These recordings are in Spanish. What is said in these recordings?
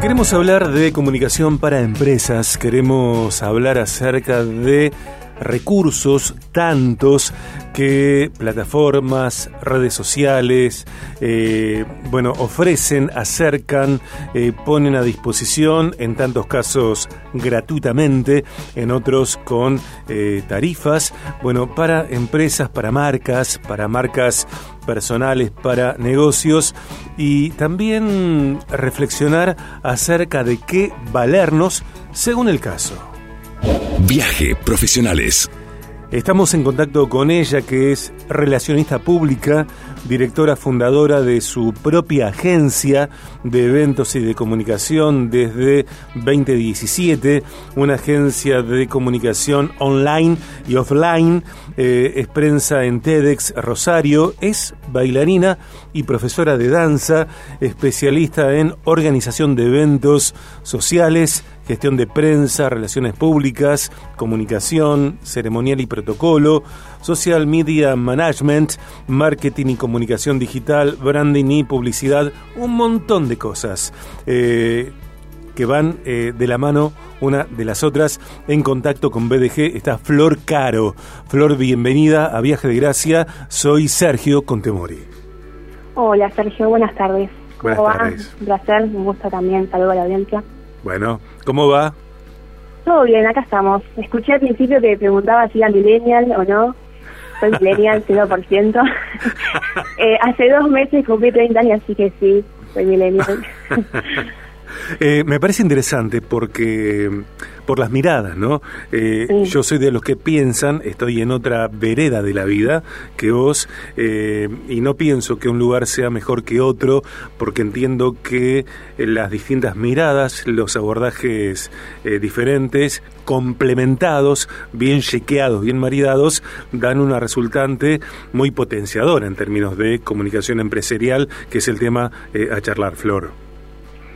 Queremos hablar de comunicación para empresas, queremos hablar acerca de recursos tantos que plataformas, redes sociales, eh, bueno, ofrecen, acercan, eh, ponen a disposición, en tantos casos gratuitamente, en otros con eh, tarifas, bueno, para empresas, para marcas, para marcas personales, para negocios y también reflexionar acerca de qué valernos según el caso. Viaje Profesionales. Estamos en contacto con ella, que es relacionista pública, directora fundadora de su propia agencia de eventos y de comunicación desde 2017, una agencia de comunicación online y offline, eh, es prensa en TEDx Rosario, es bailarina y profesora de danza, especialista en organización de eventos sociales, gestión de prensa, relaciones públicas, comunicación, ceremonial y protocolo, social media management, marketing y comunicación digital, branding y publicidad, un montón de cosas. Eh, que van eh, de la mano una de las otras. En contacto con BDG está Flor Caro. Flor, bienvenida a Viaje de Gracia. Soy Sergio Contemori. Hola Sergio, buenas tardes. Buenas tardes. Un placer, un gusto también. Saludo a la audiencia. Bueno, ¿cómo va? Todo bien, acá estamos. Escuché al principio que preguntaba si era millennial o no. Soy millennial, 0%. eh, hace dos meses cumplí 30 años, así que sí, soy millennial. Eh, me parece interesante porque por las miradas, ¿no? Eh, yo soy de los que piensan, estoy en otra vereda de la vida que vos, eh, y no pienso que un lugar sea mejor que otro, porque entiendo que las distintas miradas, los abordajes diferentes, complementados, bien chequeados, bien maridados, dan una resultante muy potenciadora en términos de comunicación empresarial, que es el tema a charlar, Flor.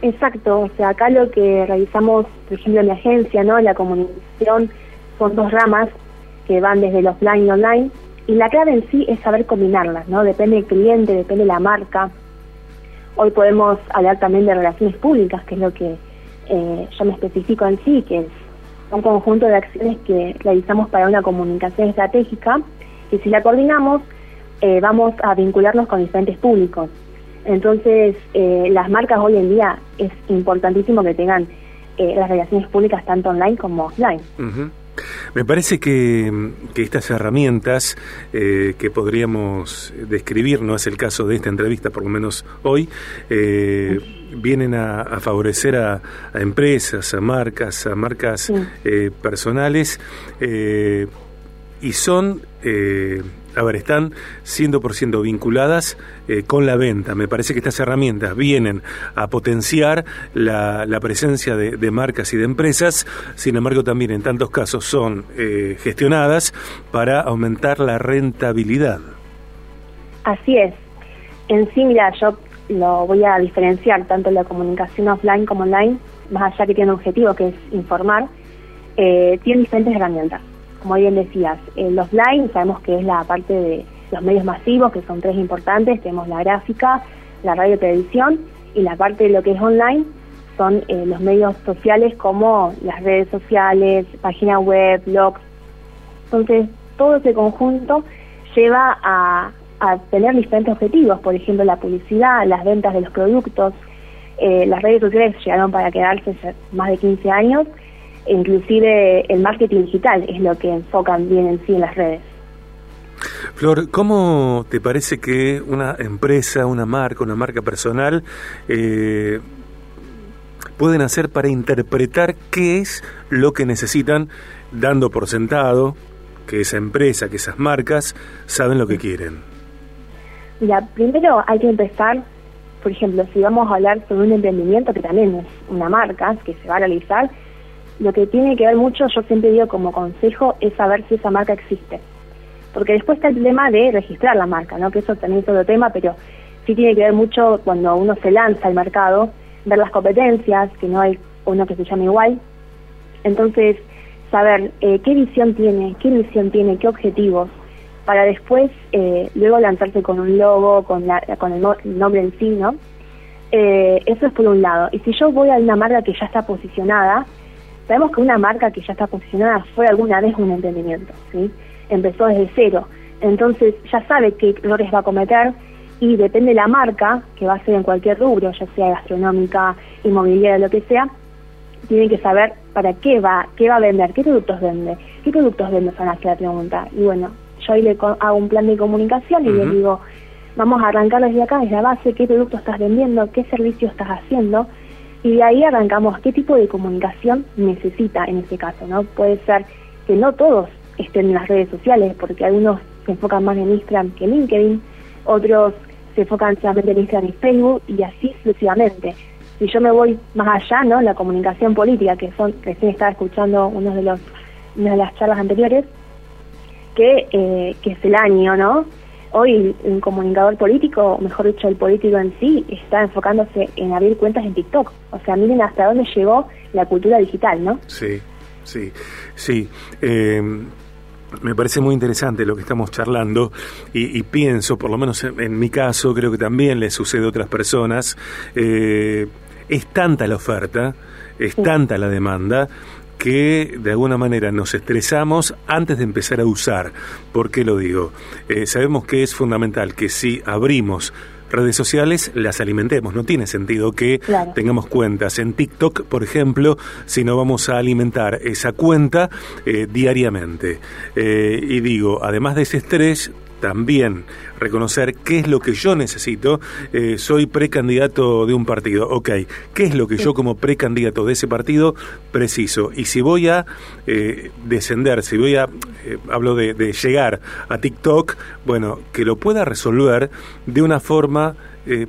Exacto, o sea, acá lo que realizamos, por ejemplo, en mi agencia, ¿no? La comunicación son dos ramas que van desde el offline y online, y la clave en sí es saber combinarlas, ¿no? Depende del cliente, depende de la marca. Hoy podemos hablar también de relaciones públicas, que es lo que eh, yo me especifico en sí, que es un conjunto de acciones que realizamos para una comunicación estratégica, y si la coordinamos, eh, vamos a vincularnos con diferentes públicos. Entonces, eh, las marcas hoy en día es importantísimo que tengan eh, las relaciones públicas tanto online como offline. Me parece que, estas herramientas eh, que podríamos describir, no es el caso de esta entrevista, por lo menos hoy, vienen a, favorecer a, empresas, a marcas, a marcas personales y son a ver, están 100% vinculadas eh, con la venta. Me parece que estas herramientas vienen a potenciar la, presencia de, marcas y de empresas, sin embargo también en tantos casos son eh, gestionadas para aumentar la rentabilidad. Así es. En sí, mira, yo lo voy a diferenciar tanto la comunicación offline como online, más allá que tiene un objetivo que es informar, eh, tiene diferentes herramientas como bien decías, los offline sabemos que es la parte de los medios masivos, que son tres importantes, tenemos la gráfica, la radio y televisión, y la parte de lo que es online son eh, los medios sociales como las redes sociales, página web, blogs. Entonces, todo ese conjunto lleva a, tener diferentes objetivos, por ejemplo, la publicidad, las ventas de los productos. Eh, las redes sociales llegaron para quedarse más de 15 años inclusive el marketing digital es lo que enfocan bien en sí en las redes. Flor, ¿cómo te parece que una empresa, una marca, una marca personal eh, pueden hacer para interpretar qué es lo que necesitan, dando por sentado que esa empresa, que esas marcas saben lo que quieren? Mira, primero hay que empezar, por ejemplo, si vamos a hablar sobre un emprendimiento que también es una marca que se va a realizar, lo que tiene que ver mucho, yo siempre digo como consejo, es saber si esa marca existe. Porque después está el tema de registrar la marca, ¿no? que eso también es otro tema, pero sí tiene que ver mucho cuando uno se lanza al mercado, ver las competencias, que no hay uno que se llame igual. Entonces, saber eh, qué visión tiene, qué misión tiene, qué objetivos, para después, eh, luego lanzarse con un logo, con, la, con el, nombre en sí, ¿no? Eh, eso es por un lado. Y si yo voy a una marca que ya está posicionada, sabemos que una marca que ya está posicionada fue alguna vez un emprendimiento, ¿sí? Empezó desde cero. Entonces ya sabe qué errores va a cometer y depende de la marca, que va a ser en cualquier rubro, ya sea gastronómica, inmobiliaria, lo que sea, tienen que saber para qué va, qué va a vender, qué productos vende, qué productos vende, son las que la pregunta. Y bueno, yo ahí le hago un plan de comunicación y le digo, vamos a arrancar desde acá, desde la base, qué producto estás vendiendo, qué servicio estás haciendo, y de ahí arrancamos qué tipo de comunicación necesita en este caso, ¿no? Puede ser que no todos estén en las redes sociales, porque algunos se enfocan más en Instagram que en LinkedIn, otros se enfocan solamente en Instagram y Facebook, y así sucesivamente si yo me voy más allá, ¿no? La comunicación política, que son, recién estaba escuchando uno de los, una de las charlas anteriores, que, eh, que es el año, ¿no? Hoy un comunicador político, mejor dicho, el político en sí, está enfocándose en abrir cuentas en TikTok. O sea, miren hasta dónde llegó la cultura digital, ¿no? Sí, sí, sí. Eh, me parece muy interesante lo que estamos charlando y, pienso, por lo menos en, mi caso, creo que también le sucede a otras personas, eh, es tanta la oferta, es tanta la demanda, que de alguna manera nos estresamos antes de empezar a usar. ¿Por qué lo digo? Eh, sabemos que es fundamental que si abrimos redes sociales las alimentemos. No tiene sentido que tengamos cuentas en TikTok, por ejemplo, si no vamos a alimentar esa cuenta eh, diariamente. Eh, y digo, además de ese estrés, también reconocer qué es lo que yo necesito. Eh, soy precandidato de un partido, ok, ¿qué es lo que yo como precandidato de ese partido preciso? Y si voy a eh, descender, si voy a, eh, hablo de, de, llegar a TikTok, bueno, que lo pueda resolver de una forma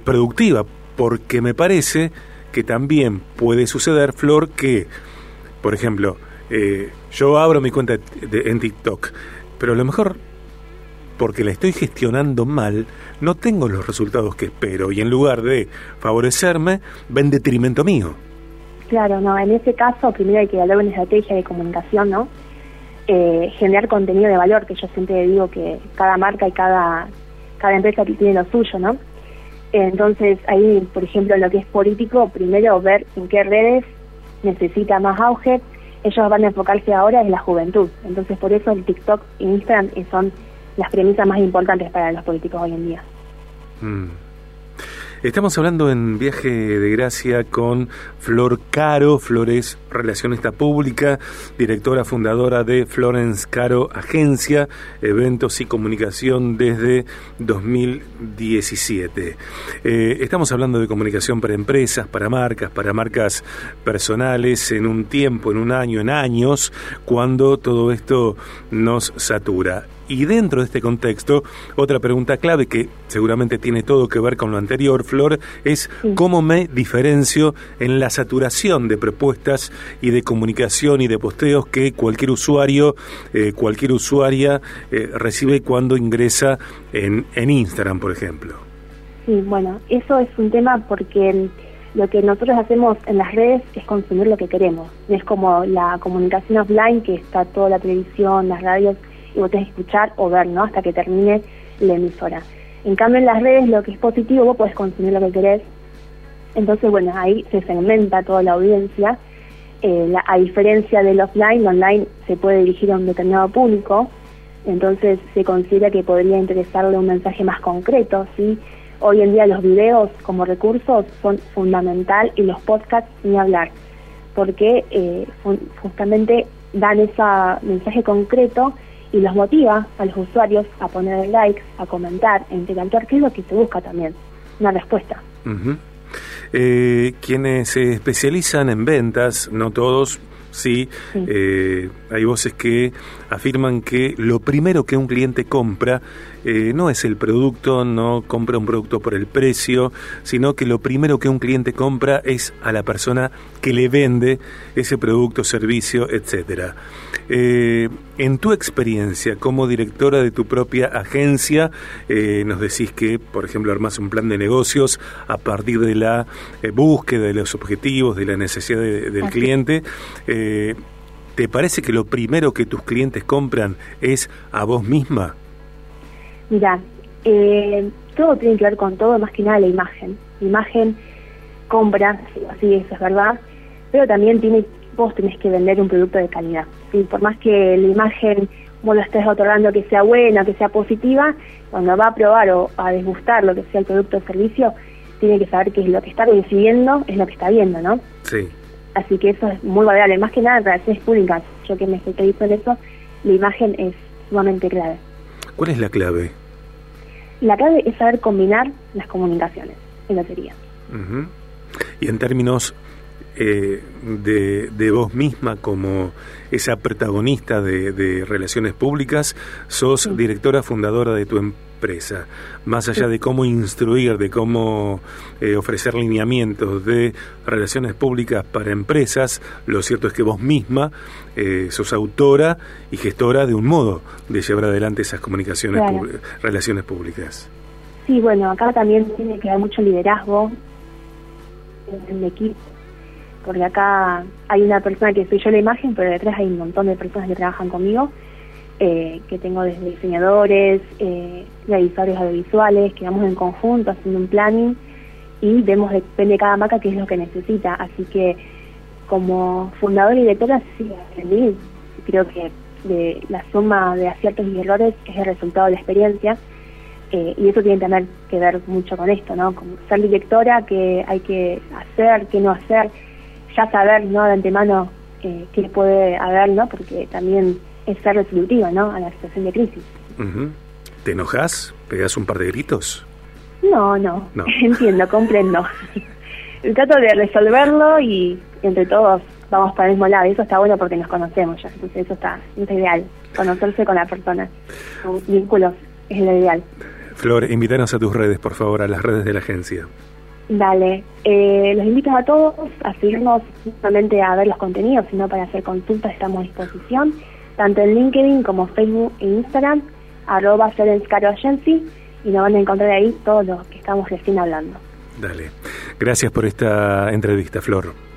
productiva, porque me parece que también puede suceder, Flor, que, por ejemplo, yo abro mi cuenta en TikTok, pero a lo mejor porque la estoy gestionando mal, no tengo los resultados que espero y en lugar de favorecerme, va en detrimento mío. Claro, no, en ese caso primero hay que evaluar una estrategia de comunicación, ¿no? Eh, generar contenido de valor, que yo siempre digo que cada marca y cada, cada empresa tiene lo suyo, ¿no? Entonces ahí, por ejemplo, lo que es político, primero ver en qué redes necesita más auge. Ellos van a enfocarse ahora en la juventud. Entonces por eso el TikTok e Instagram son las premisas más importantes para los políticos hoy en día. Mm. Estamos hablando en Viaje de Gracia con Flor Caro, Flores Relacionista Pública, directora fundadora de Florence Caro Agencia, Eventos y Comunicación desde 2017. Eh, estamos hablando de comunicación para empresas, para marcas, para marcas personales, en un tiempo, en un año, en años, cuando todo esto nos satura. Y dentro de este contexto, otra pregunta clave que seguramente tiene todo que ver con lo anterior, Flor, es cómo me diferencio en la saturación de propuestas y de comunicación y de posteos que cualquier usuario, eh, cualquier usuaria eh, recibe cuando ingresa en, en Instagram, por ejemplo. Sí, bueno, eso es un tema porque lo que nosotros hacemos en las redes es consumir lo que queremos. Es como la comunicación offline, que está toda la televisión, las radios y vos tenés que escuchar o ver, ¿no? Hasta que termine la emisora. En cambio, en las redes lo que es positivo, vos podés consumir lo que querés. Entonces, bueno, ahí se segmenta toda la audiencia. Eh, a diferencia del offline, online se puede dirigir a un determinado público, entonces se considera que podría interesarle un mensaje más concreto. Hoy en día los videos como recursos son fundamental y los podcasts ni hablar, porque eh, justamente dan ese mensaje concreto y los motiva a los usuarios a poner likes, a comentar, a interactuar, que es lo que se busca también, una respuesta. eh, quienes se especializan en ventas, no todos, sí, eh, hay voces que afirman que lo primero que un cliente compra eh, no es el producto, no compra un producto por el precio, sino que lo primero que un cliente compra es a la persona que le vende ese producto, servicio, etcétera. Eh, en tu experiencia como directora de tu propia agencia, eh, nos decís que, por ejemplo, armas un plan de negocios a partir de la búsqueda de los objetivos, de la necesidad del cliente. ¿Te parece que lo primero que tus clientes compran es a vos misma? Mira, eh, todo tiene que ver con todo, más que nada la imagen. La imagen compra, sí, eso es verdad, pero también tiene, vos tenés que vender un producto de calidad. ¿sí? Por más que la imagen vos lo estés otorgando que sea buena, que sea positiva, cuando va a probar o a desgustar lo que sea el producto o servicio, tiene que saber que lo que está recibiendo es lo que está viendo, ¿no? Sí. Así que eso es muy valorable, más que nada en relaciones públicas. Yo que me especializo en eso, la imagen es sumamente clave. ¿Cuál es la clave? La clave es saber combinar las comunicaciones, en. Uh Y en términos eh, de, de, vos misma como esa protagonista de, de relaciones públicas, sos directora fundadora de tu empresa. Más allá de cómo instruir, de cómo eh, ofrecer lineamientos de relaciones públicas para empresas, lo cierto es que vos misma eh, sos autora y gestora de un modo de llevar adelante esas comunicaciones, Claro. relaciones públicas. Sí, bueno, acá también tiene que haber mucho liderazgo en el equipo, porque acá hay una persona que soy yo la imagen, pero detrás hay un montón de personas que trabajan conmigo, eh, que tengo desde diseñadores, eh, realizadores audiovisuales, que vamos en conjunto haciendo un planning y vemos, depende de cada marca, qué es lo que necesita. Así que como fundadora y directora, sí, aprendí. Creo que de la suma de aciertos y errores es el resultado de la experiencia. Eh, y eso tiene también que ver mucho con esto, ¿no? Como ser directora, que hay que hacer, qué no hacer, ya saber, ¿no? De antemano eh, qué puede haber, ¿no? Porque también es ser resolutiva, ¿no? A la situación de crisis. Ujú. ¿Te enojas? ¿Pegas un par de gritos? No, no, No. entiendo, comprendo. Trato de resolverlo y entre todos vamos para el mismo lado. Y eso está bueno porque nos conocemos ya. Entonces eso está, eso está ideal. Conocerse con la persona. Con vínculos es lo ideal. Flor, invítanos a tus redes, por favor, a las redes de la agencia. Dale, eh, los invito a todos a seguirnos no solamente a ver los contenidos, sino para hacer consultas estamos a disposición, tanto en LinkedIn como Facebook e Instagram, arroba Agency, y nos van a encontrar ahí todos los que estamos recién hablando. Dale. Gracias por esta entrevista, Flor.